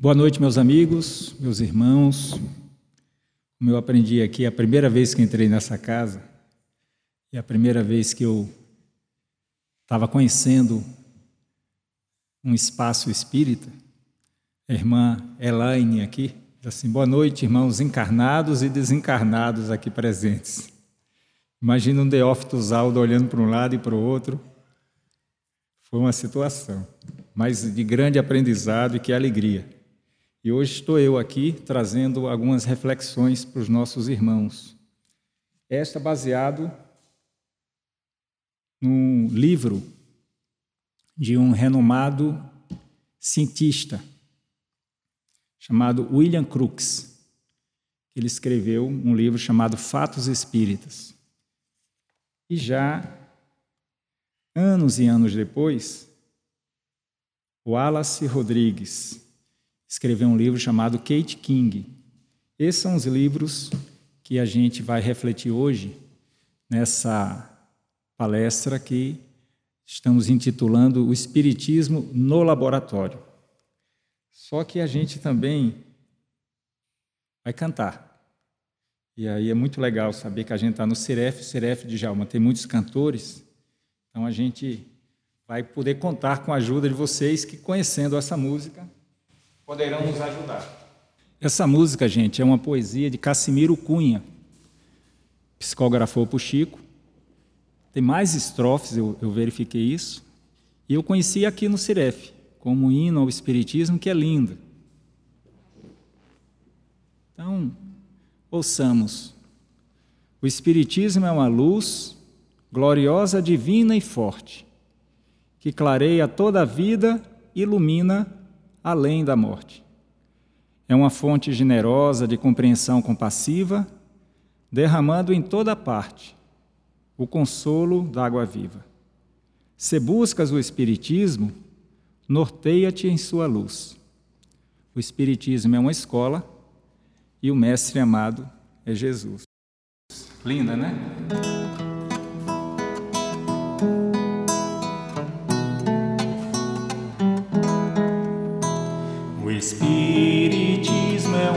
Boa noite, meus amigos, meus irmãos. Como eu aprendi aqui, é a primeira vez que entrei nessa casa e a primeira vez que eu estava conhecendo um espaço espírita, a irmã Elaine aqui, assim: boa noite, irmãos encarnados e desencarnados aqui presentes. Imagina um Deófito Zaldo olhando para um lado e para o outro. Foi uma situação, mas de grande aprendizado e que alegria. E hoje estou eu aqui trazendo algumas reflexões para os nossos irmãos. Esta baseado num livro de um renomado cientista chamado William Crookes. Ele escreveu um livro chamado Fatos Espíritas. E já anos e anos depois, Wallace Rodrigues escreveu um livro chamado Kate King. Esses são os livros que a gente vai refletir hoje nessa palestra que estamos intitulando O Espiritismo no Laboratório. Só que a gente também vai cantar. E aí é muito legal saber que a gente está no Ciref, Ciref de Jalma tem muitos cantores, então a gente vai poder contar com a ajuda de vocês que, conhecendo essa música, poderão nos ajudar. Essa música, gente, é uma poesia de Cassimiro Cunha, psicografou para o Chico. Tem mais estrofes, eu, eu verifiquei isso. E eu conheci aqui no Ciref, como hino ao Espiritismo, que é linda. Então, ouçamos. O Espiritismo é uma luz gloriosa, divina e forte, que clareia toda a vida, ilumina além da morte. É uma fonte generosa de compreensão compassiva, derramando em toda parte o consolo da água viva. Se buscas o Espiritismo, norteia-te em sua luz. O Espiritismo é uma escola e o Mestre amado é Jesus. Linda, né?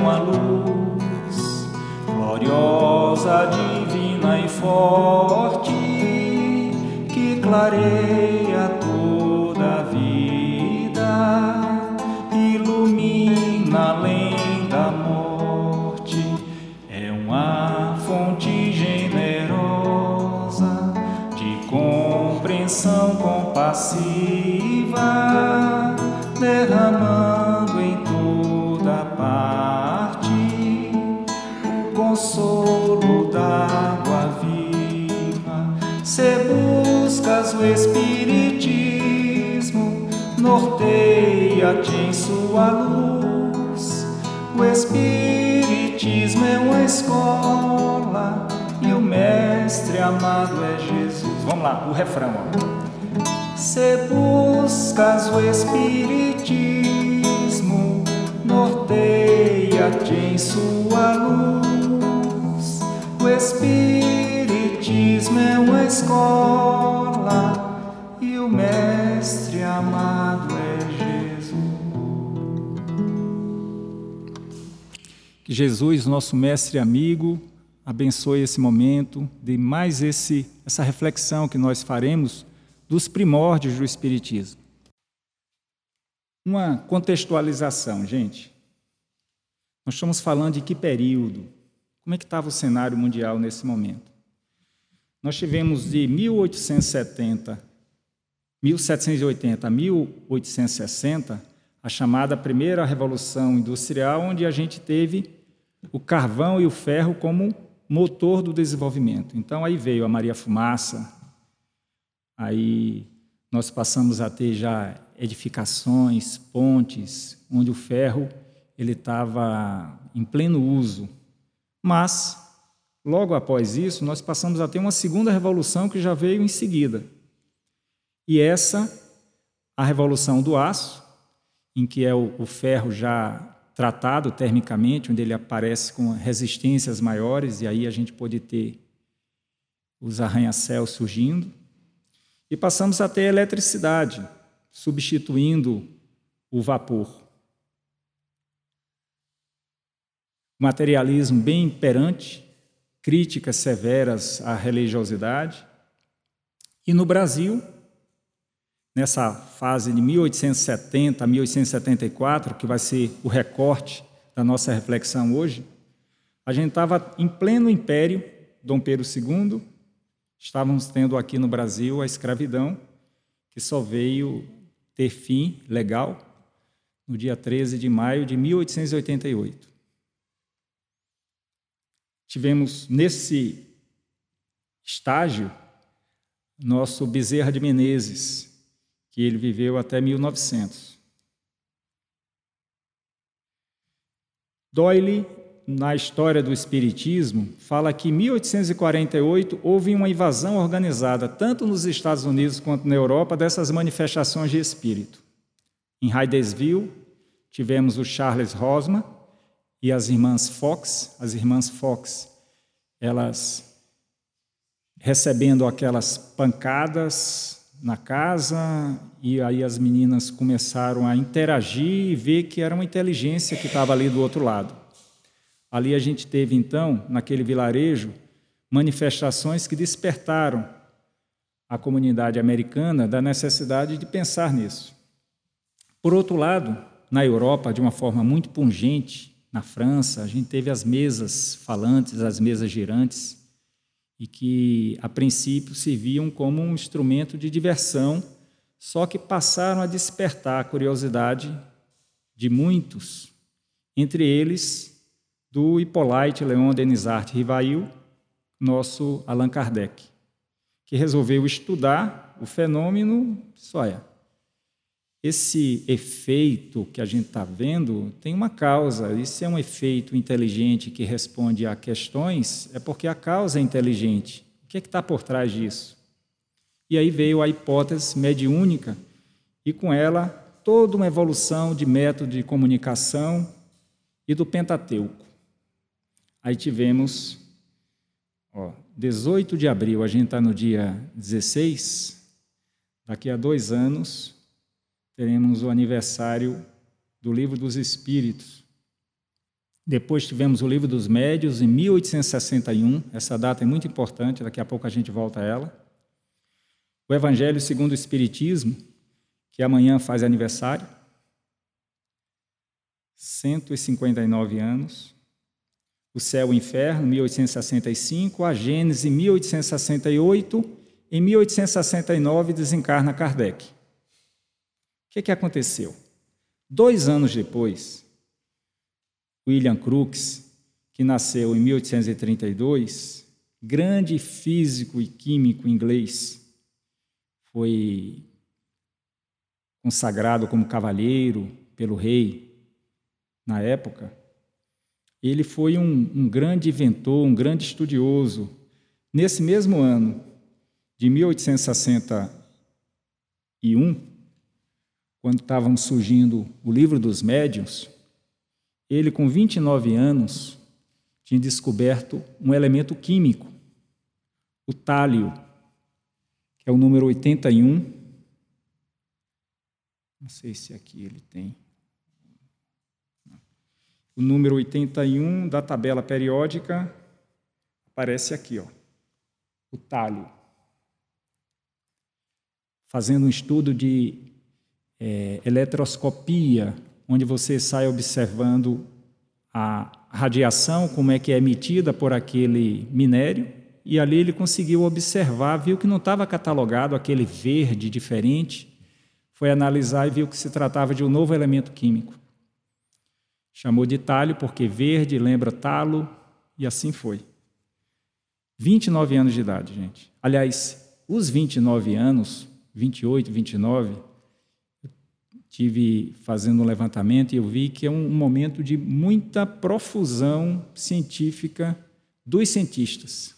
Uma luz gloriosa, divina e forte que clareia toda a vida, ilumina além da morte. É uma fonte generosa de compreensão compassiva, sua luz. O Espiritismo é uma escola e o Mestre amado é Jesus. Vamos lá, o refrão. Ó. Se buscas o Espiritismo, norteia-te em sua luz. O Espiritismo é uma escola Que Jesus, nosso Mestre amigo, abençoe esse momento, de mais esse, essa reflexão que nós faremos dos primórdios do Espiritismo. Uma contextualização, gente. Nós estamos falando de que período? Como é que estava o cenário mundial nesse momento? Nós tivemos de 1870, 1780 a 1860, a chamada primeira revolução industrial, onde a gente teve o carvão e o ferro como motor do desenvolvimento. Então aí veio a Maria Fumaça, aí nós passamos a ter já edificações, pontes, onde o ferro ele estava em pleno uso. Mas Logo após isso, nós passamos a ter uma segunda revolução que já veio em seguida. E essa, a revolução do aço, em que é o, o ferro já tratado termicamente, onde ele aparece com resistências maiores, e aí a gente pode ter os arranha-céus surgindo. E passamos a ter eletricidade, substituindo o vapor. materialismo bem imperante, críticas severas à religiosidade. E no Brasil, nessa fase de 1870 a 1874, que vai ser o recorte da nossa reflexão hoje, a gente estava em pleno império, Dom Pedro II, estávamos tendo aqui no Brasil a escravidão, que só veio ter fim legal no dia 13 de maio de 1888. Tivemos nesse estágio nosso Bezerra de Menezes, que ele viveu até 1900. Doyle, na história do Espiritismo, fala que em 1848 houve uma invasão organizada, tanto nos Estados Unidos quanto na Europa, dessas manifestações de espírito. Em Hydesville, tivemos o Charles Rosman e as irmãs Fox, as irmãs Fox, elas recebendo aquelas pancadas na casa e aí as meninas começaram a interagir e ver que era uma inteligência que estava ali do outro lado. Ali a gente teve então, naquele vilarejo, manifestações que despertaram a comunidade americana da necessidade de pensar nisso. Por outro lado, na Europa, de uma forma muito pungente, na França, a gente teve as mesas falantes, as mesas girantes, e que, a princípio, serviam como um instrumento de diversão, só que passaram a despertar a curiosidade de muitos, entre eles do Hippolyte Leon Denisart Rivail, nosso Allan Kardec, que resolveu estudar o fenômeno, é, esse efeito que a gente está vendo tem uma causa. E se é um efeito inteligente que responde a questões, é porque a causa é inteligente. O que é está por trás disso? E aí veio a hipótese mediúnica e com ela toda uma evolução de método de comunicação e do Pentateuco. Aí tivemos, ó, 18 de abril, a gente está no dia 16, daqui a dois anos, teremos o aniversário do Livro dos Espíritos. Depois tivemos o Livro dos Médios, em 1861. Essa data é muito importante, daqui a pouco a gente volta a ela. O Evangelho segundo o Espiritismo, que amanhã faz aniversário. 159 anos. O Céu e o Inferno, 1865. A Gênese, 1868. Em 1869, desencarna Kardec que, que aconteceu? Dois anos depois, William Crookes, que nasceu em 1832, grande físico e químico inglês, foi consagrado como cavalheiro pelo rei na época. Ele foi um, um grande inventor, um grande estudioso. Nesse mesmo ano de 1861, quando estavam surgindo o livro dos médiuns, ele, com 29 anos, tinha descoberto um elemento químico, o tálio, que é o número 81. Não sei se aqui ele tem. O número 81 da tabela periódica aparece aqui, ó. O talho. Fazendo um estudo de é, eletroscopia, onde você sai observando a radiação, como é que é emitida por aquele minério, e ali ele conseguiu observar, viu que não estava catalogado aquele verde diferente, foi analisar e viu que se tratava de um novo elemento químico. Chamou de talho porque verde lembra talo, e assim foi. 29 anos de idade, gente. Aliás, os 29 anos, 28, 29, tive fazendo um levantamento e eu vi que é um momento de muita profusão científica dos cientistas.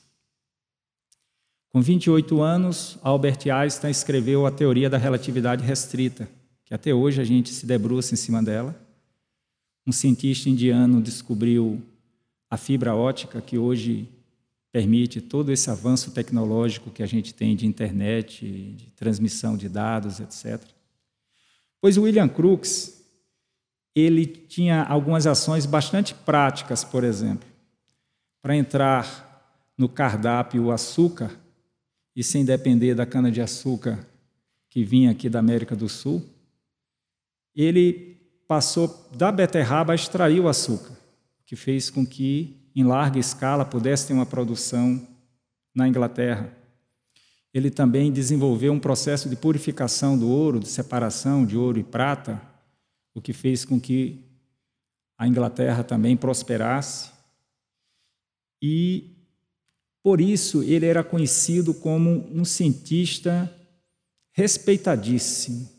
Com 28 anos, Albert Einstein escreveu a teoria da relatividade restrita, que até hoje a gente se debruça em cima dela. Um cientista indiano descobriu a fibra ótica, que hoje permite todo esse avanço tecnológico que a gente tem de internet, de transmissão de dados, etc. Pois William Crookes, ele tinha algumas ações bastante práticas, por exemplo. Para entrar no cardápio o açúcar, e sem depender da cana-de-açúcar que vinha aqui da América do Sul, ele passou da beterraba a extrair o açúcar, que fez com que, em larga escala, pudesse ter uma produção na Inglaterra. Ele também desenvolveu um processo de purificação do ouro, de separação de ouro e prata, o que fez com que a Inglaterra também prosperasse. E por isso ele era conhecido como um cientista respeitadíssimo,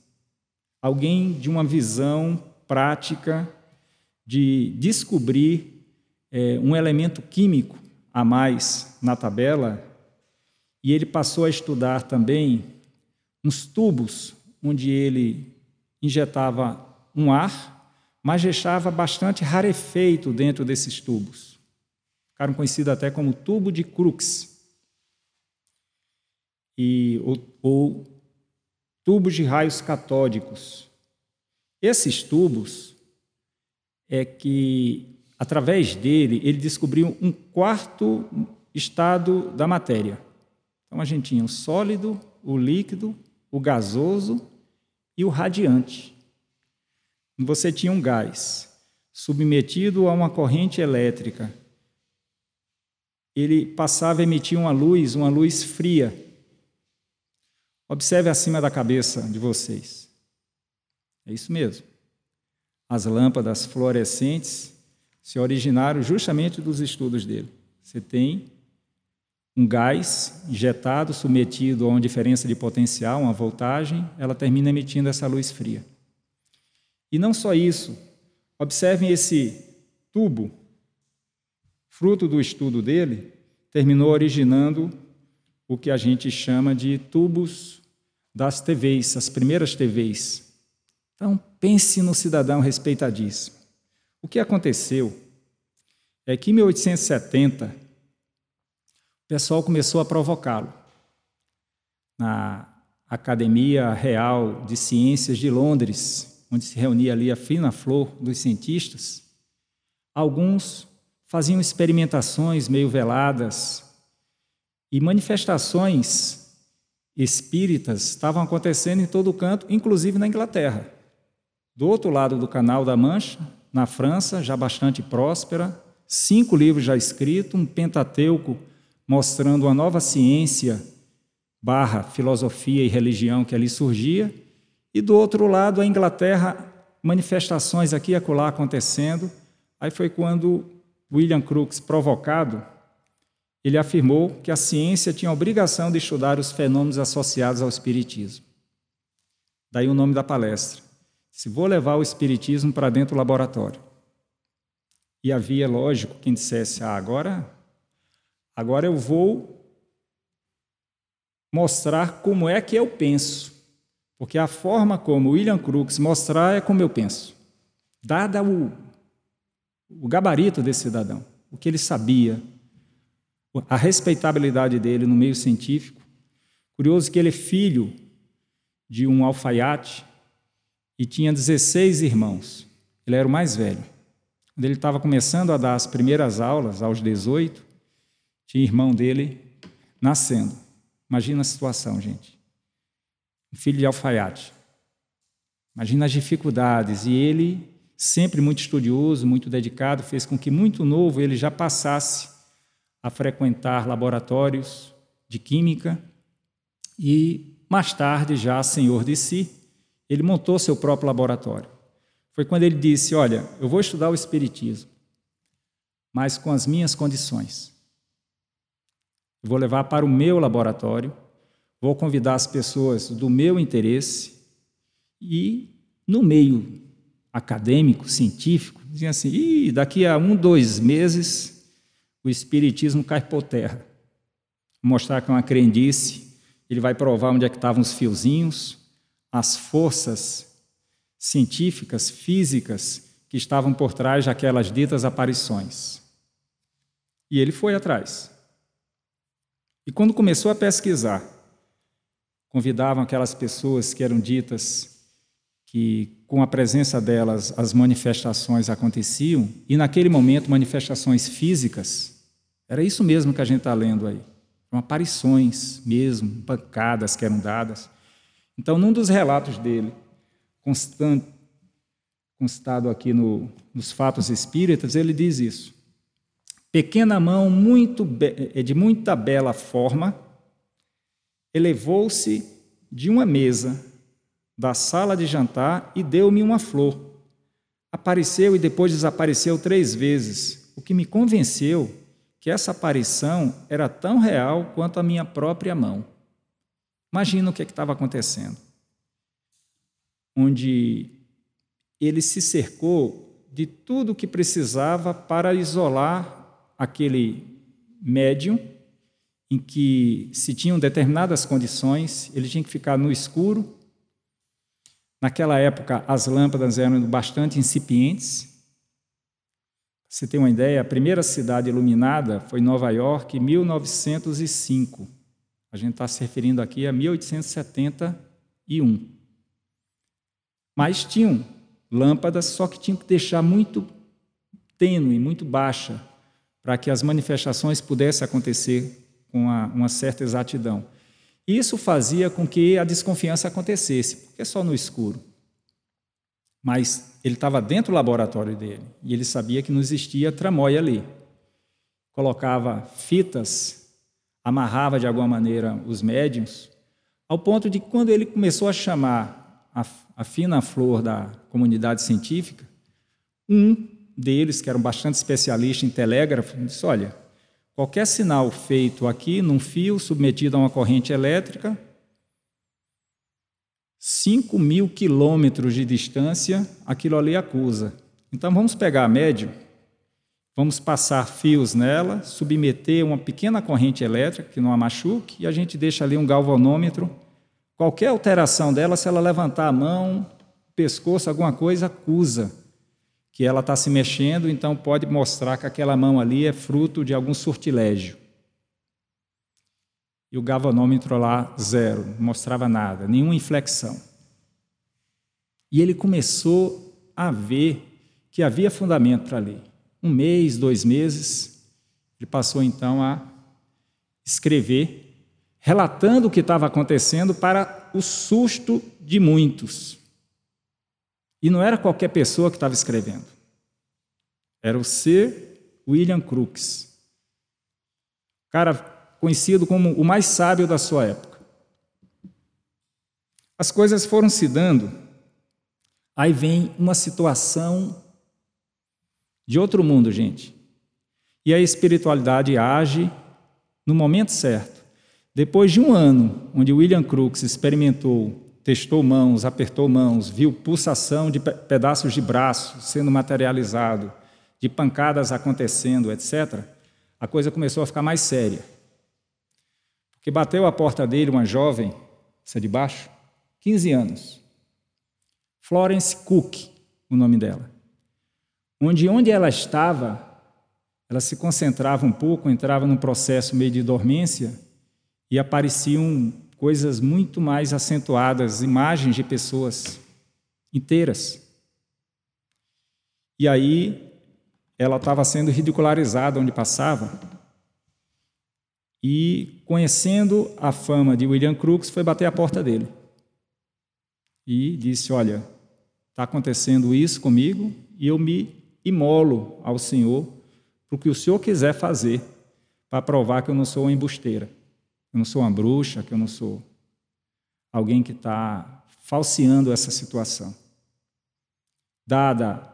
alguém de uma visão prática de descobrir é, um elemento químico a mais na tabela, e ele passou a estudar também uns tubos onde ele injetava um ar, mas deixava bastante rarefeito dentro desses tubos. Ficaram conhecidos até como tubo de Crookes. E, ou, ou tubos de raios catódicos. Esses tubos é que, através dele, ele descobriu um quarto estado da matéria. Então a gente tinha o sólido, o líquido, o gasoso e o radiante. Você tinha um gás submetido a uma corrente elétrica. Ele passava a emitir uma luz, uma luz fria. Observe acima da cabeça de vocês. É isso mesmo. As lâmpadas fluorescentes se originaram justamente dos estudos dele. Você tem um gás injetado, submetido a uma diferença de potencial, uma voltagem, ela termina emitindo essa luz fria. E não só isso, observem esse tubo, fruto do estudo dele, terminou originando o que a gente chama de tubos das TVs, as primeiras TVs. Então, pense no cidadão respeitadíssimo. O que aconteceu é que em 1870 o pessoal começou a provocá-lo. Na Academia Real de Ciências de Londres, onde se reunia ali a fina flor dos cientistas, alguns faziam experimentações meio veladas e manifestações espíritas estavam acontecendo em todo o canto, inclusive na Inglaterra. Do outro lado do Canal da Mancha, na França, já bastante próspera, cinco livros já escritos, um Pentateuco mostrando uma nova ciência barra filosofia e religião que ali surgia, e do outro lado, a Inglaterra, manifestações aqui e acolá acontecendo. Aí foi quando William Crookes, provocado, ele afirmou que a ciência tinha a obrigação de estudar os fenômenos associados ao espiritismo. Daí o nome da palestra. Se vou levar o espiritismo para dentro do laboratório. E havia, lógico, quem dissesse: "Ah, agora agora eu vou mostrar como é que eu penso". Porque a forma como William Crookes mostrar é como eu penso. Dada o, o gabarito desse cidadão, o que ele sabia, a respeitabilidade dele no meio científico. Curioso que ele é filho de um alfaiate e tinha 16 irmãos. Ele era o mais velho. Quando ele estava começando a dar as primeiras aulas, aos 18, tinha irmão dele nascendo. Imagina a situação, gente filho de alfaiate. Imagina as dificuldades. E ele, sempre muito estudioso, muito dedicado, fez com que, muito novo, ele já passasse a frequentar laboratórios de química e, mais tarde, já senhor de si, ele montou seu próprio laboratório. Foi quando ele disse: Olha, eu vou estudar o Espiritismo, mas com as minhas condições. Vou levar para o meu laboratório Vou convidar as pessoas do meu interesse e, no meio acadêmico, científico, dizem assim: daqui a um, dois meses o Espiritismo cai por terra. Vou mostrar que é uma crendice, ele vai provar onde é que estavam os fiozinhos, as forças científicas, físicas que estavam por trás daquelas ditas aparições. E ele foi atrás. E quando começou a pesquisar convidavam aquelas pessoas que eram ditas que com a presença delas as manifestações aconteciam, e naquele momento manifestações físicas, era isso mesmo que a gente está lendo aí. Eram aparições mesmo, pancadas que eram dadas. Então, num dos relatos dele, constante, constado aqui no, nos fatos espíritas, ele diz isso. Pequena mão muito é de muita bela forma, elevou-se de uma mesa da sala de jantar e deu-me uma flor. Apareceu e depois desapareceu três vezes, o que me convenceu que essa aparição era tão real quanto a minha própria mão. Imagina o que é estava acontecendo. Onde ele se cercou de tudo o que precisava para isolar aquele médium em que se tinham determinadas condições, ele tinha que ficar no escuro. Naquela época, as lâmpadas eram bastante incipientes. Você tem uma ideia? A primeira cidade iluminada foi Nova York, em 1905. A gente está se referindo aqui a 1871. Mas tinham lâmpadas, só que tinham que deixar muito tênue, muito baixa, para que as manifestações pudessem acontecer com uma, uma certa exatidão. Isso fazia com que a desconfiança acontecesse, porque é só no escuro. Mas ele estava dentro do laboratório dele e ele sabia que não existia tramóia ali. Colocava fitas, amarrava de alguma maneira os médiums, ao ponto de quando ele começou a chamar a, a fina flor da comunidade científica, um deles, que era um bastante especialista em telégrafo, disse: Olha, Qualquer sinal feito aqui num fio submetido a uma corrente elétrica, 5 mil quilômetros de distância, aquilo ali acusa. Então vamos pegar a média, vamos passar fios nela, submeter uma pequena corrente elétrica que não a machuque, e a gente deixa ali um galvanômetro. Qualquer alteração dela, se ela levantar a mão, pescoço, alguma coisa, acusa que ela está se mexendo, então pode mostrar que aquela mão ali é fruto de algum sortilégio. E o galvanômetro lá, zero, não mostrava nada, nenhuma inflexão. E ele começou a ver que havia fundamento para ali. Um mês, dois meses, ele passou então a escrever, relatando o que estava acontecendo para o susto de muitos. E não era qualquer pessoa que estava escrevendo. Era o Sir William Crookes. Cara conhecido como o mais sábio da sua época. As coisas foram se dando. Aí vem uma situação de outro mundo, gente. E a espiritualidade age no momento certo. Depois de um ano, onde William Crookes experimentou testou mãos, apertou mãos, viu pulsação de pedaços de braço sendo materializado, de pancadas acontecendo, etc., a coisa começou a ficar mais séria. Porque bateu a porta dele uma jovem, essa de baixo, 15 anos, Florence Cook, o nome dela. Onde onde ela estava, ela se concentrava um pouco, entrava num processo meio de dormência e apareciam coisas muito mais acentuadas, imagens de pessoas inteiras. E aí ela estava sendo ridicularizada onde passava. E, conhecendo a fama de William Crookes, foi bater a porta dele. E disse: Olha, está acontecendo isso comigo e eu me imolo ao Senhor para o que o Senhor quiser fazer para provar que eu não sou uma embusteira eu não sou uma bruxa, que eu não sou alguém que está falseando essa situação. Dada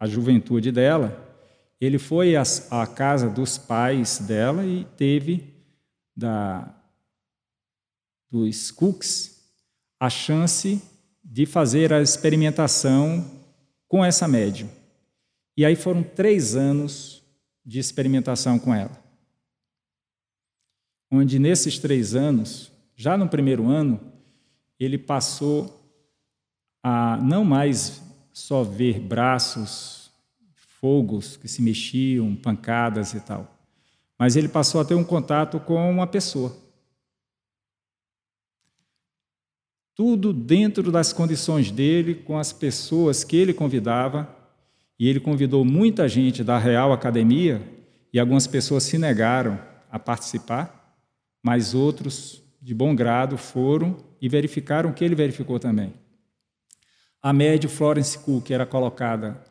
a juventude dela, ele foi à, casa dos pais dela e teve da, dos Cooks a chance de fazer a experimentação com essa médium. E aí foram três anos de experimentação com ela onde nesses três anos, já no primeiro ano, ele passou a não mais só ver braços, fogos que se mexiam, pancadas e tal, mas ele passou a ter um contato com uma pessoa. tudo dentro das condições dele, com as pessoas que ele convidava, e ele convidou muita gente da Real Academia, e algumas pessoas se negaram a participar, mas outros, de bom grado, foram e verificaram o que ele verificou também. A médio Florence Cook era colocada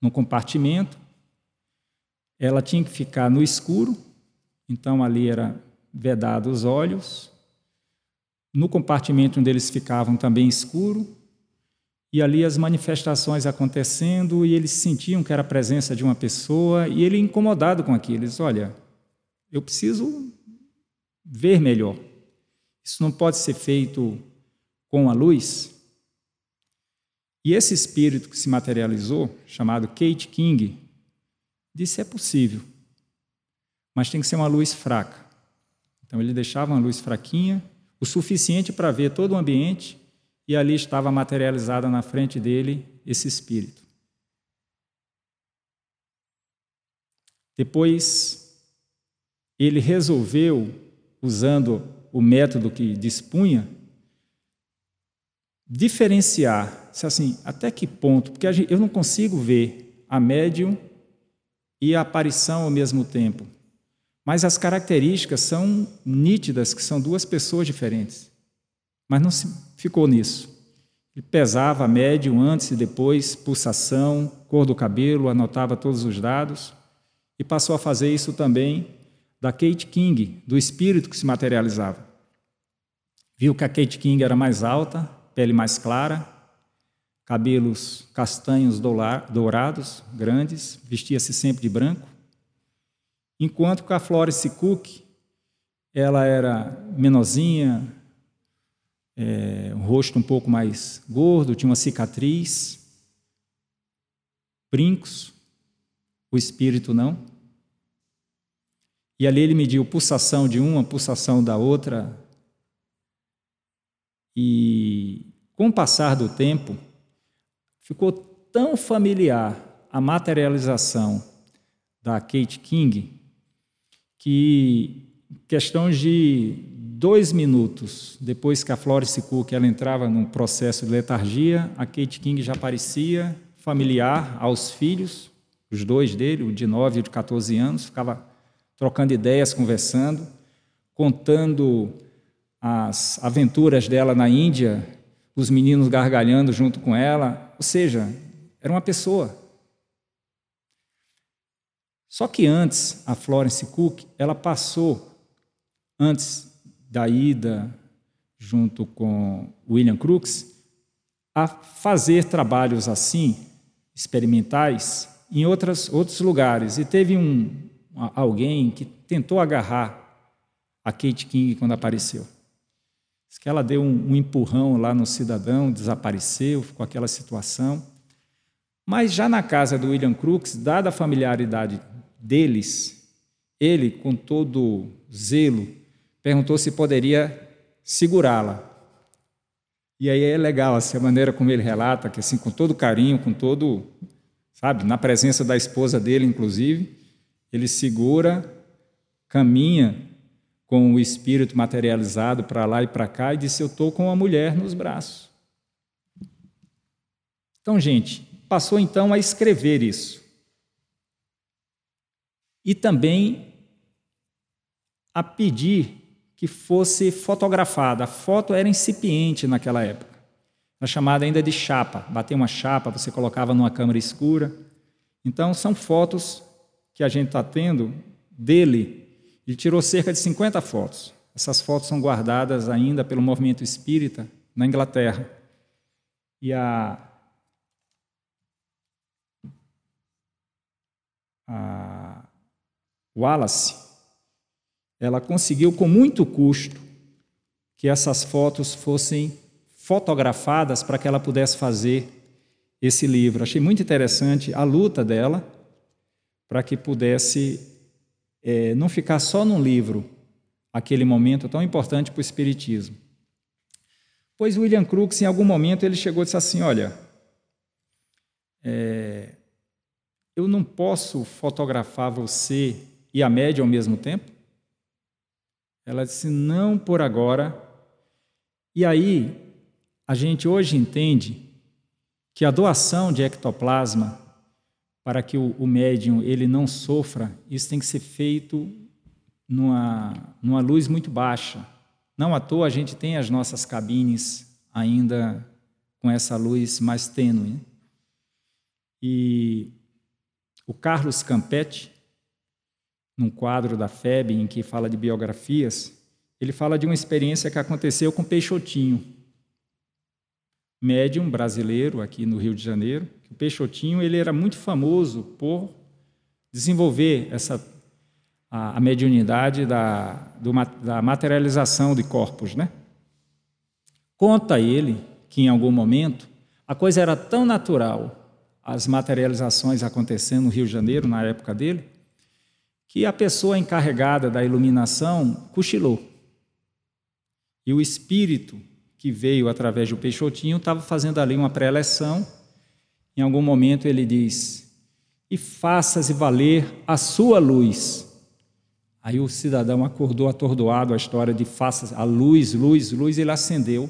num compartimento, ela tinha que ficar no escuro, então ali era vedado os olhos, no compartimento onde eles ficavam também escuro, e ali as manifestações acontecendo, e eles sentiam que era a presença de uma pessoa, e ele incomodado com aquilo, eles, olha, eu preciso ver melhor. Isso não pode ser feito com a luz. E esse espírito que se materializou, chamado Kate King, disse: é possível, mas tem que ser uma luz fraca. Então ele deixava uma luz fraquinha o suficiente para ver todo o ambiente, e ali estava materializada na frente dele esse espírito. Depois, ele resolveu, usando o método que dispunha, diferenciar, se assim, até que ponto, porque eu não consigo ver a médium e a aparição ao mesmo tempo. Mas as características são nítidas, que são duas pessoas diferentes. Mas não se ficou nisso. Ele pesava a médium antes e depois, pulsação, cor do cabelo, anotava todos os dados e passou a fazer isso também da Kate King, do espírito que se materializava. Viu que a Kate King era mais alta, pele mais clara, cabelos castanhos dourados, grandes, vestia-se sempre de branco enquanto que a Florence Cook ela era menorzinha, é, rosto um pouco mais gordo, tinha uma cicatriz, brincos, o espírito não. E ali ele mediu pulsação de uma, pulsação da outra. E com o passar do tempo, ficou tão familiar a materialização da Kate King que questão de dois minutos depois que a Florence Cook ela entrava num processo de letargia, a Kate King já parecia familiar aos filhos, os dois dele, o de 9 e o de 14 anos, ficava trocando ideias, conversando, contando as aventuras dela na Índia, os meninos gargalhando junto com ela, ou seja, era uma pessoa só que antes, a Florence Cook, ela passou, antes da ida junto com William Crookes, a fazer trabalhos assim, experimentais, em outras, outros lugares. E teve um, alguém que tentou agarrar a Kate King quando apareceu. Diz que ela deu um, um empurrão lá no cidadão, desapareceu, ficou aquela situação. Mas já na casa do William Crookes, dada a familiaridade deles, ele, com todo zelo, perguntou se poderia segurá-la. E aí é legal assim, a maneira como ele relata, que assim, com todo carinho, com todo, sabe, na presença da esposa dele, inclusive, ele segura, caminha com o espírito materializado para lá e para cá e disse: Eu estou com uma mulher nos braços. Então, gente, passou então a escrever isso e também a pedir que fosse fotografada. A foto era incipiente naquela época. Era chamada ainda de chapa. Bater uma chapa, você colocava numa câmera escura. Então, são fotos que a gente está tendo dele. Ele tirou cerca de 50 fotos. Essas fotos são guardadas ainda pelo movimento espírita na Inglaterra. E a, a Wallace, ela conseguiu com muito custo que essas fotos fossem fotografadas para que ela pudesse fazer esse livro. Achei muito interessante a luta dela para que pudesse é, não ficar só num livro aquele momento tão importante para o Espiritismo. Pois William Crookes, em algum momento, ele chegou e disse assim: Olha, é, eu não posso fotografar você e a média ao mesmo tempo? Ela disse: Não por agora. E aí, a gente hoje entende que a doação de ectoplasma para que o, o médium ele não sofra, isso tem que ser feito numa, numa luz muito baixa. Não à toa a gente tem as nossas cabines ainda com essa luz mais tênue. E o Carlos Campetti, num quadro da FEB em que fala de biografias, ele fala de uma experiência que aconteceu com Peixotinho, médium brasileiro aqui no Rio de Janeiro. O Peixotinho ele era muito famoso por desenvolver essa a, a mediunidade da, do, da materialização de corpos, né? Conta ele que em algum momento a coisa era tão natural, as materializações acontecendo no Rio de Janeiro na época dele, que a pessoa encarregada da iluminação cochilou. E o espírito que veio através do Peixotinho estava fazendo ali uma pré-eleção. Em algum momento ele diz: E faça-se valer a sua luz. Aí o cidadão acordou atordoado a história de faça a luz, luz, luz, ele acendeu.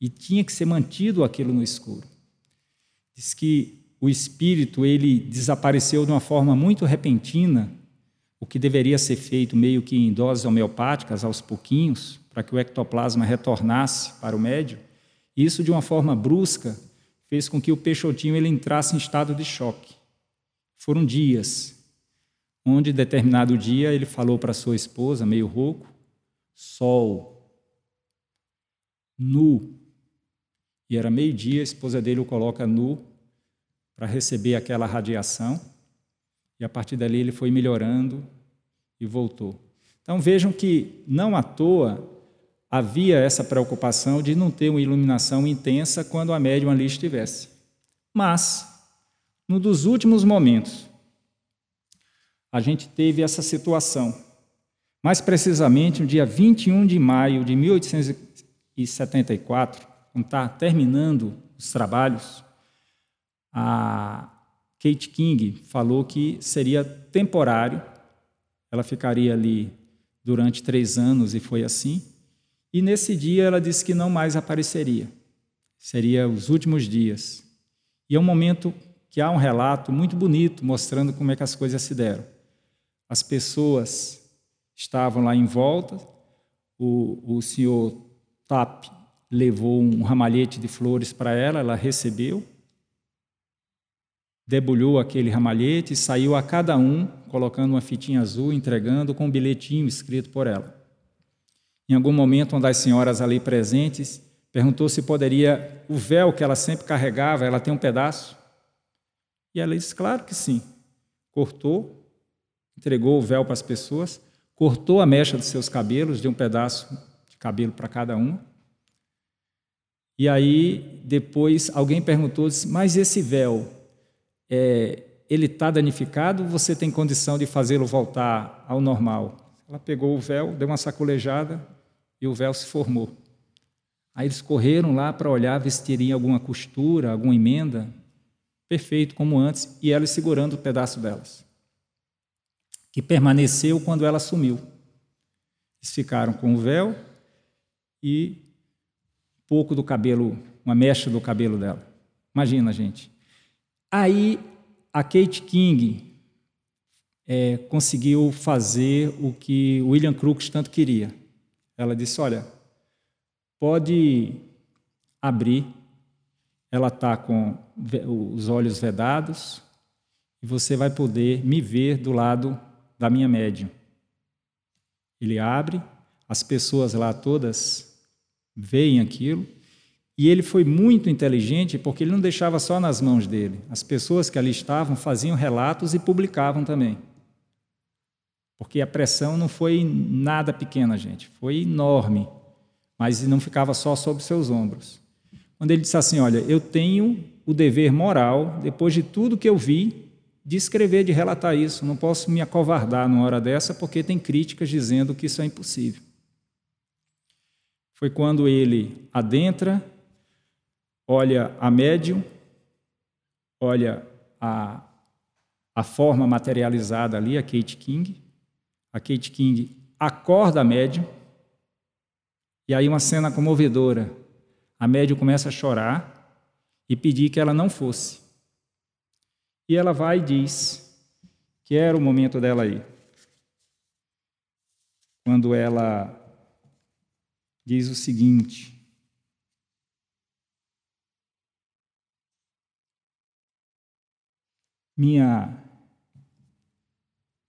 E tinha que ser mantido aquilo no escuro. Diz que o espírito ele desapareceu de uma forma muito repentina, o que deveria ser feito meio que em doses homeopáticas, aos pouquinhos, para que o ectoplasma retornasse para o médio. Isso, de uma forma brusca, fez com que o Peixotinho ele entrasse em estado de choque. Foram dias, onde, determinado dia, ele falou para sua esposa, meio rouco, sol, nu. E era meio-dia, a esposa dele o coloca nu para receber aquela radiação. E a partir dali ele foi melhorando e voltou. Então vejam que não à toa havia essa preocupação de não ter uma iluminação intensa quando a médium ali estivesse. Mas, no dos últimos momentos, a gente teve essa situação. Mais precisamente, no dia 21 de maio de 1874, quando está terminando os trabalhos, a Kate King falou que seria temporário, ela ficaria ali durante três anos e foi assim. E nesse dia ela disse que não mais apareceria, seria os últimos dias. E é um momento que há um relato muito bonito mostrando como é que as coisas se deram. As pessoas estavam lá em volta, o, o senhor Tap levou um ramalhete de flores para ela, ela recebeu, debulhou aquele ramalhete e saiu a cada um colocando uma fitinha azul, entregando com um bilhetinho escrito por ela. Em algum momento, uma das senhoras ali presentes perguntou se poderia, o véu que ela sempre carregava, ela tem um pedaço? E ela disse, claro que sim. Cortou, entregou o véu para as pessoas, cortou a mecha dos seus cabelos, deu um pedaço de cabelo para cada um. E aí, depois, alguém perguntou, mas esse véu, é, ele está danificado, você tem condição de fazê-lo voltar ao normal? Ela pegou o véu, deu uma sacolejada e o véu se formou. Aí eles correram lá para olhar, teria alguma costura, alguma emenda. Perfeito, como antes, e ela segurando o pedaço delas. Que permaneceu quando ela sumiu. Eles ficaram com o véu e pouco do cabelo, uma mecha do cabelo dela. Imagina, gente. Aí a Kate King é, conseguiu fazer o que William Crookes tanto queria. Ela disse: Olha, pode abrir. Ela está com os olhos vedados e você vai poder me ver do lado da minha médium. Ele abre, as pessoas lá todas veem aquilo e ele foi muito inteligente porque ele não deixava só nas mãos dele. As pessoas que ali estavam faziam relatos e publicavam também. Porque a pressão não foi nada pequena, gente, foi enorme, mas não ficava só sobre seus ombros. Quando ele disse assim: Olha, eu tenho o dever moral, depois de tudo que eu vi, de escrever, de relatar isso. Não posso me acovardar numa hora dessa, porque tem críticas dizendo que isso é impossível. Foi quando ele adentra, olha a médium, olha a, a forma materializada ali, a Kate King, a Kate King acorda a médium, e aí uma cena comovedora. a médium começa a chorar e pedir que ela não fosse. E ela vai e diz que era o momento dela ir. Quando ela diz o seguinte: Minha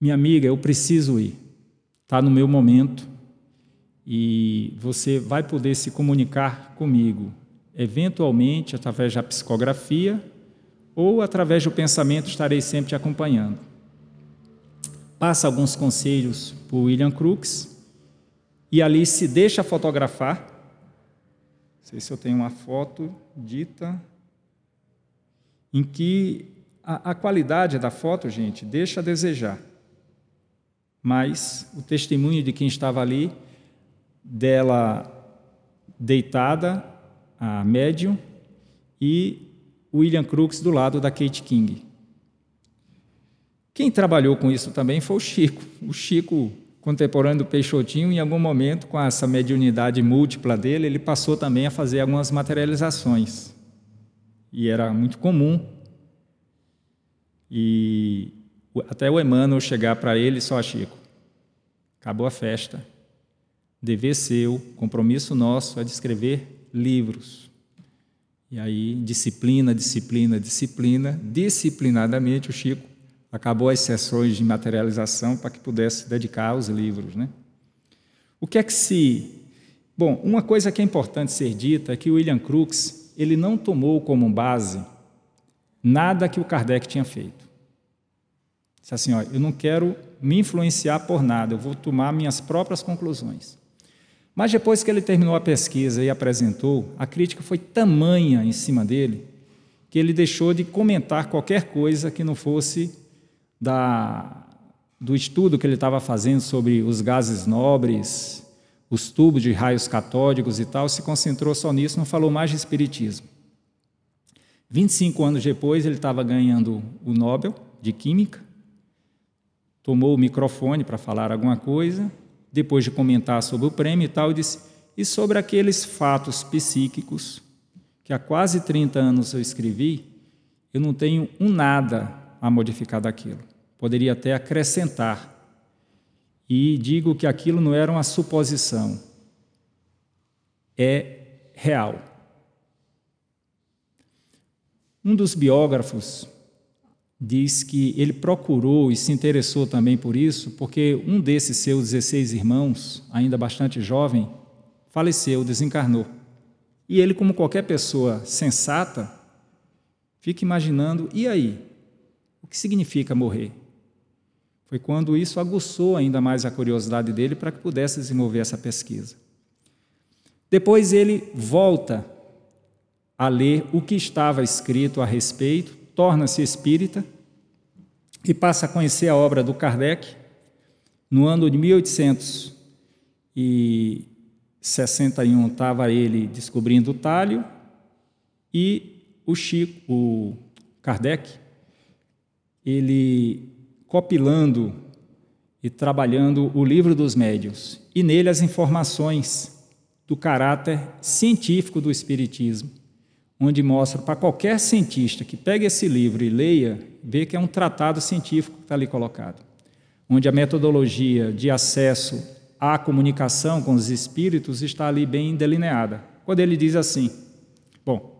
minha amiga, eu preciso ir. Está no meu momento e você vai poder se comunicar comigo, eventualmente através da psicografia ou através do pensamento, estarei sempre te acompanhando. Passa alguns conselhos para William Crookes e ali se deixa fotografar. Não sei se eu tenho uma foto dita em que a, a qualidade da foto, gente, deixa a desejar. Mas o testemunho de quem estava ali dela deitada, a médium, e William Crookes do lado da Kate King. Quem trabalhou com isso também foi o Chico. O Chico, contemporâneo do Peixotinho, em algum momento, com essa mediunidade múltipla dele, ele passou também a fazer algumas materializações. E era muito comum. E até o Emmanuel chegar para ele só, Chico, acabou a festa dever seu, compromisso nosso é de escrever livros. E aí, disciplina, disciplina, disciplina, disciplinadamente o Chico acabou as sessões de materialização para que pudesse dedicar aos livros, né? O que é que se Bom, uma coisa que é importante ser dita é que William Crookes, ele não tomou como base nada que o Kardec tinha feito. Disse assim, ó, eu não quero me influenciar por nada, eu vou tomar minhas próprias conclusões. Mas depois que ele terminou a pesquisa e apresentou, a crítica foi tamanha em cima dele que ele deixou de comentar qualquer coisa que não fosse da, do estudo que ele estava fazendo sobre os gases nobres, os tubos de raios catódicos e tal, se concentrou só nisso, não falou mais de espiritismo. 25 anos depois, ele estava ganhando o Nobel de Química, tomou o microfone para falar alguma coisa depois de comentar sobre o prêmio e tal, disse: e sobre aqueles fatos psíquicos que há quase 30 anos eu escrevi, eu não tenho um nada a modificar daquilo. Poderia até acrescentar. E digo que aquilo não era uma suposição, é real. Um dos biógrafos diz que ele procurou e se interessou também por isso, porque um desses seus 16 irmãos, ainda bastante jovem, faleceu, desencarnou. E ele, como qualquer pessoa sensata, fica imaginando: e aí? O que significa morrer? Foi quando isso aguçou ainda mais a curiosidade dele para que pudesse desenvolver essa pesquisa. Depois ele volta a ler o que estava escrito a respeito, torna-se espírita e passa a conhecer a obra do Kardec no ano de 1861 estava ele descobrindo o talho e o Chico, o Kardec, ele copilando e trabalhando o livro dos médios e nele as informações do caráter científico do espiritismo onde mostra para qualquer cientista que pegue esse livro e leia, vê que é um tratado científico que está ali colocado, onde a metodologia de acesso à comunicação com os espíritos está ali bem delineada. Quando ele diz assim, bom,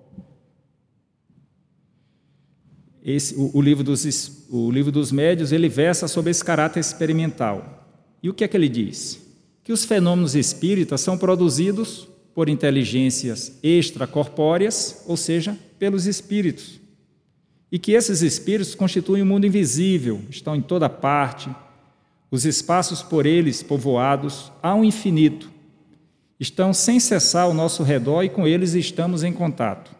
esse, o, o, livro dos, o livro dos médios ele versa sobre esse caráter experimental. E o que é que ele diz? Que os fenômenos espíritas são produzidos por inteligências extracorpóreas, ou seja, pelos espíritos. E que esses espíritos constituem o um mundo invisível, estão em toda parte, os espaços por eles povoados ao infinito, estão sem cessar ao nosso redor e com eles estamos em contato.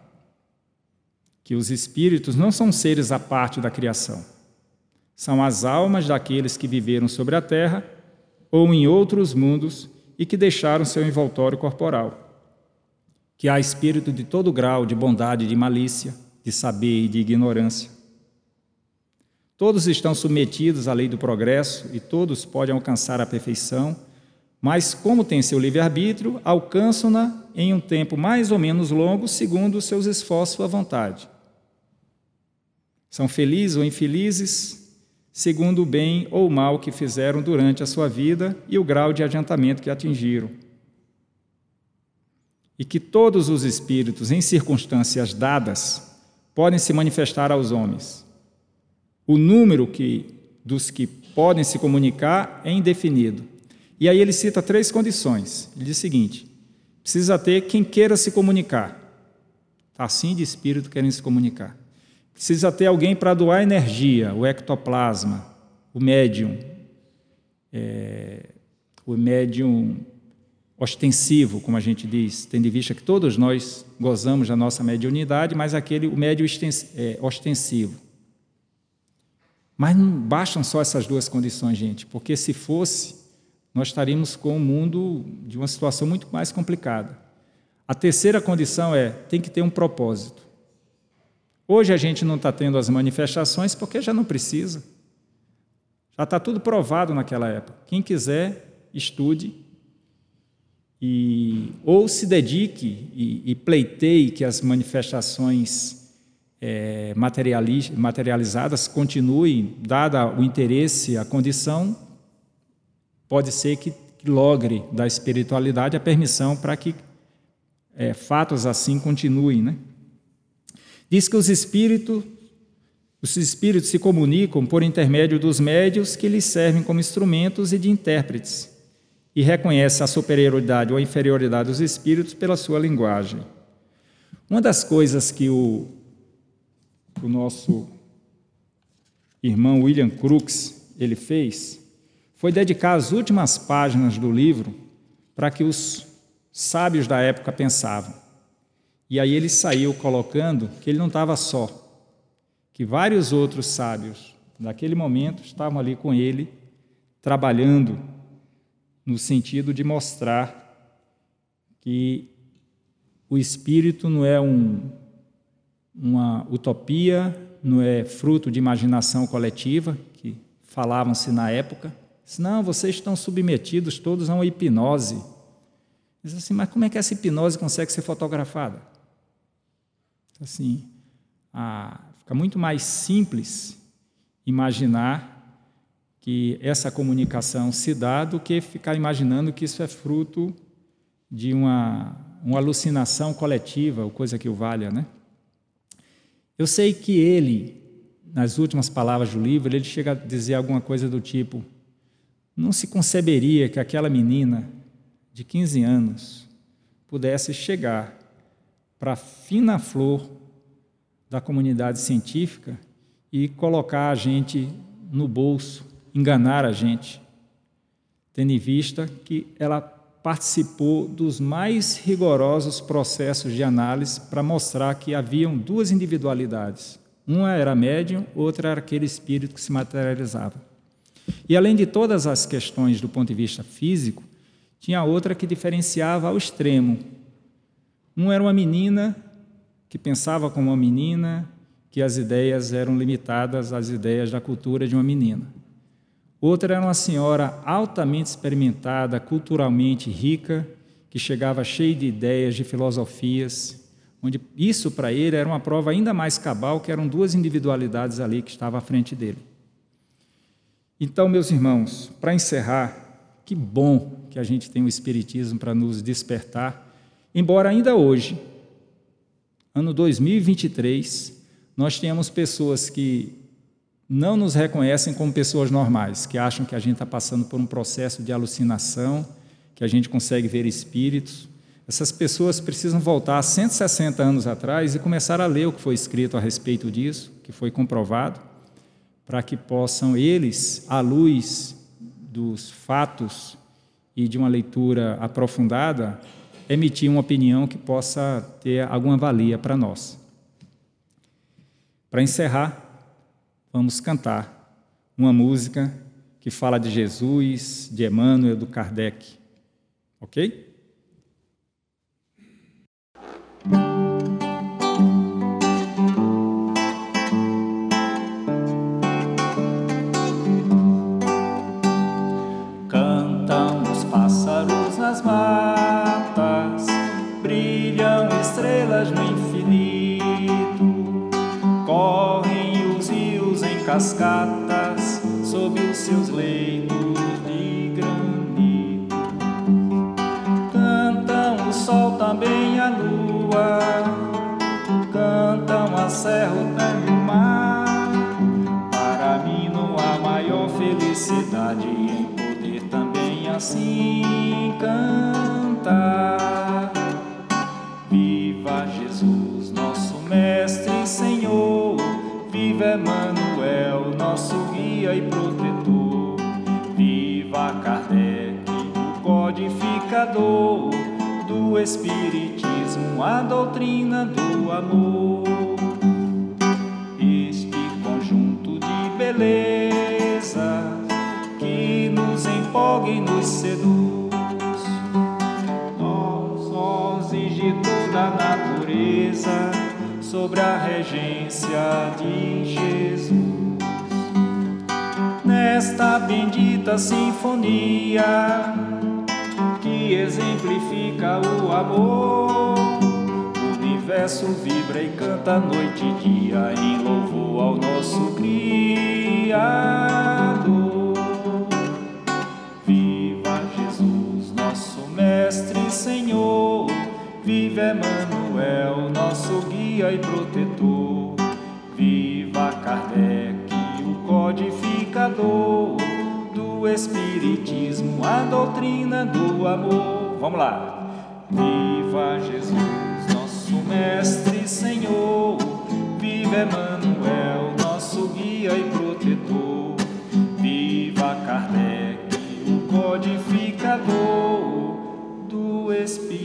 Que os espíritos não são seres à parte da criação, são as almas daqueles que viveram sobre a terra ou em outros mundos e que deixaram seu envoltório corporal que há espírito de todo grau de bondade de malícia, de saber e de ignorância. Todos estão submetidos à lei do progresso e todos podem alcançar a perfeição, mas, como tem seu livre-arbítrio, alcançam-na em um tempo mais ou menos longo, segundo os seus esforços à vontade. São felizes ou infelizes, segundo o bem ou o mal que fizeram durante a sua vida e o grau de adiantamento que atingiram. E que todos os espíritos, em circunstâncias dadas, podem se manifestar aos homens. O número que, dos que podem se comunicar é indefinido e aí ele cita três condições. Ele diz o seguinte: precisa ter quem queira se comunicar. Assim de espírito querem se comunicar. Precisa ter alguém para doar energia, o ectoplasma, o médium, é, o médium ostensivo, como a gente diz, tendo em vista que todos nós gozamos da nossa mediunidade, mas aquele, o médium é, ostensivo. Mas não bastam só essas duas condições, gente, porque se fosse, nós estaríamos com o mundo de uma situação muito mais complicada. A terceira condição é: tem que ter um propósito. Hoje a gente não está tendo as manifestações porque já não precisa. Já está tudo provado naquela época. Quem quiser, estude e ou se dedique e, e pleiteie que as manifestações é, materializadas continuem, dada o interesse, a condição, pode ser que logre da espiritualidade a permissão para que é, fatos assim continuem. Né? Diz que os espíritos, os espíritos se comunicam por intermédio dos médios que lhes servem como instrumentos e de intérpretes, e reconhece a superioridade ou a inferioridade dos espíritos pela sua linguagem. Uma das coisas que o, o nosso irmão William Crookes ele fez foi dedicar as últimas páginas do livro para que os sábios da época pensavam. E aí ele saiu colocando que ele não estava só, que vários outros sábios naquele momento estavam ali com ele, trabalhando no sentido de mostrar que o espírito não é um, uma utopia, não é fruto de imaginação coletiva, que falavam-se na época, Diz, não, vocês estão submetidos todos a uma hipnose. Diz assim, mas como é que essa hipnose consegue ser fotografada? Assim, ah, fica muito mais simples imaginar que essa comunicação se dá do que ficar imaginando que isso é fruto de uma, uma alucinação coletiva, ou coisa que o valha, né? Eu sei que ele, nas últimas palavras do livro, ele chega a dizer alguma coisa do tipo: não se conceberia que aquela menina de 15 anos pudesse chegar para a fina flor da comunidade científica e colocar a gente no bolso, enganar a gente, tendo em vista que ela participou dos mais rigorosos processos de análise para mostrar que haviam duas individualidades. Uma era médium, outra era aquele espírito que se materializava. E além de todas as questões do ponto de vista físico, tinha outra que diferenciava ao extremo. Um era uma menina que pensava como uma menina, que as ideias eram limitadas às ideias da cultura de uma menina. Outra era uma senhora altamente experimentada, culturalmente rica, que chegava cheia de ideias, de filosofias, onde isso para ele era uma prova ainda mais cabal, que eram duas individualidades ali que estavam à frente dele. Então, meus irmãos, para encerrar, que bom que a gente tem o Espiritismo para nos despertar, embora ainda hoje, ano 2023, nós tenhamos pessoas que não nos reconhecem como pessoas normais, que acham que a gente está passando por um processo de alucinação, que a gente consegue ver espíritos. Essas pessoas precisam voltar 160 anos atrás e começar a ler o que foi escrito a respeito disso, que foi comprovado para que possam eles, à luz dos fatos e de uma leitura aprofundada, emitir uma opinião que possa ter alguma valia para nós. Para encerrar, vamos cantar uma música que fala de Jesus, de Emmanuel, do Kardec. Ok? Cascatas sob os seus leitos de granito. Cantam o sol também a lua, cantam a serra, e o mar. Para mim não há maior felicidade em poder também assim cantar. Viva Jesus, nosso Mestre e Senhor, viva Emmanuel, nosso guia e protetor. Viva Kardec, o codificador do Espiritismo, a doutrina do amor. Este conjunto de beleza que nos empolga e nos seduz. Nós, vozes de toda a natureza, sobre a regência de Jesus nesta bendita sinfonia que exemplifica o amor. O universo vibra e canta noite e dia em louvor ao nosso Criador. Viva Jesus, nosso Mestre e Senhor. Viva Emmanuel, nosso guia e protetor. Viva Kardec do Espiritismo, a doutrina do amor. Vamos lá. Viva Jesus, nosso Mestre e Senhor. Viva Emmanuel, nosso guia e protetor. Viva Kardec, o codificador do Espiritismo,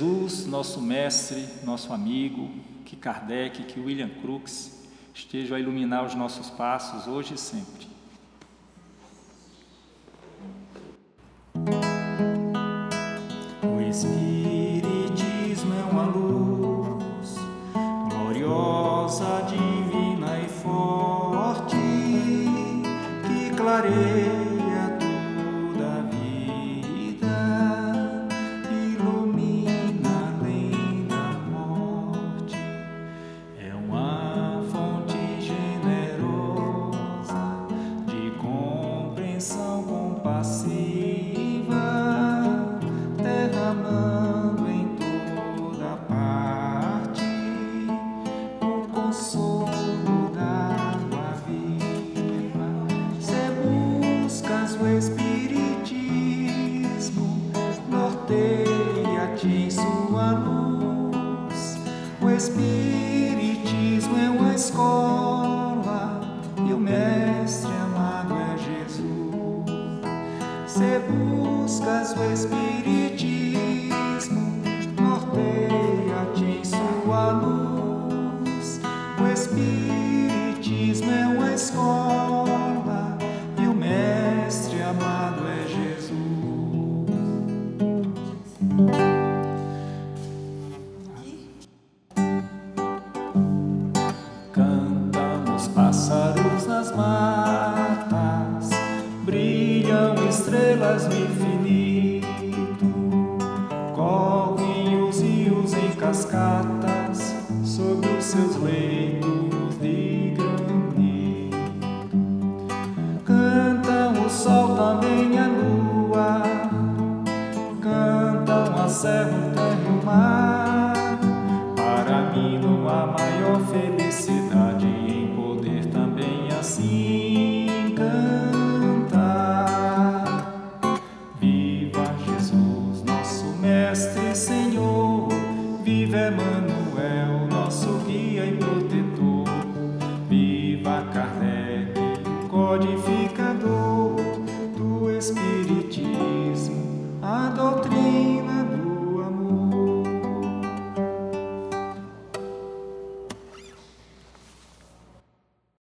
Jesus, nosso mestre, nosso amigo, que Kardec, que William Crookes estejam a iluminar os nossos passos hoje e sempre. Buscas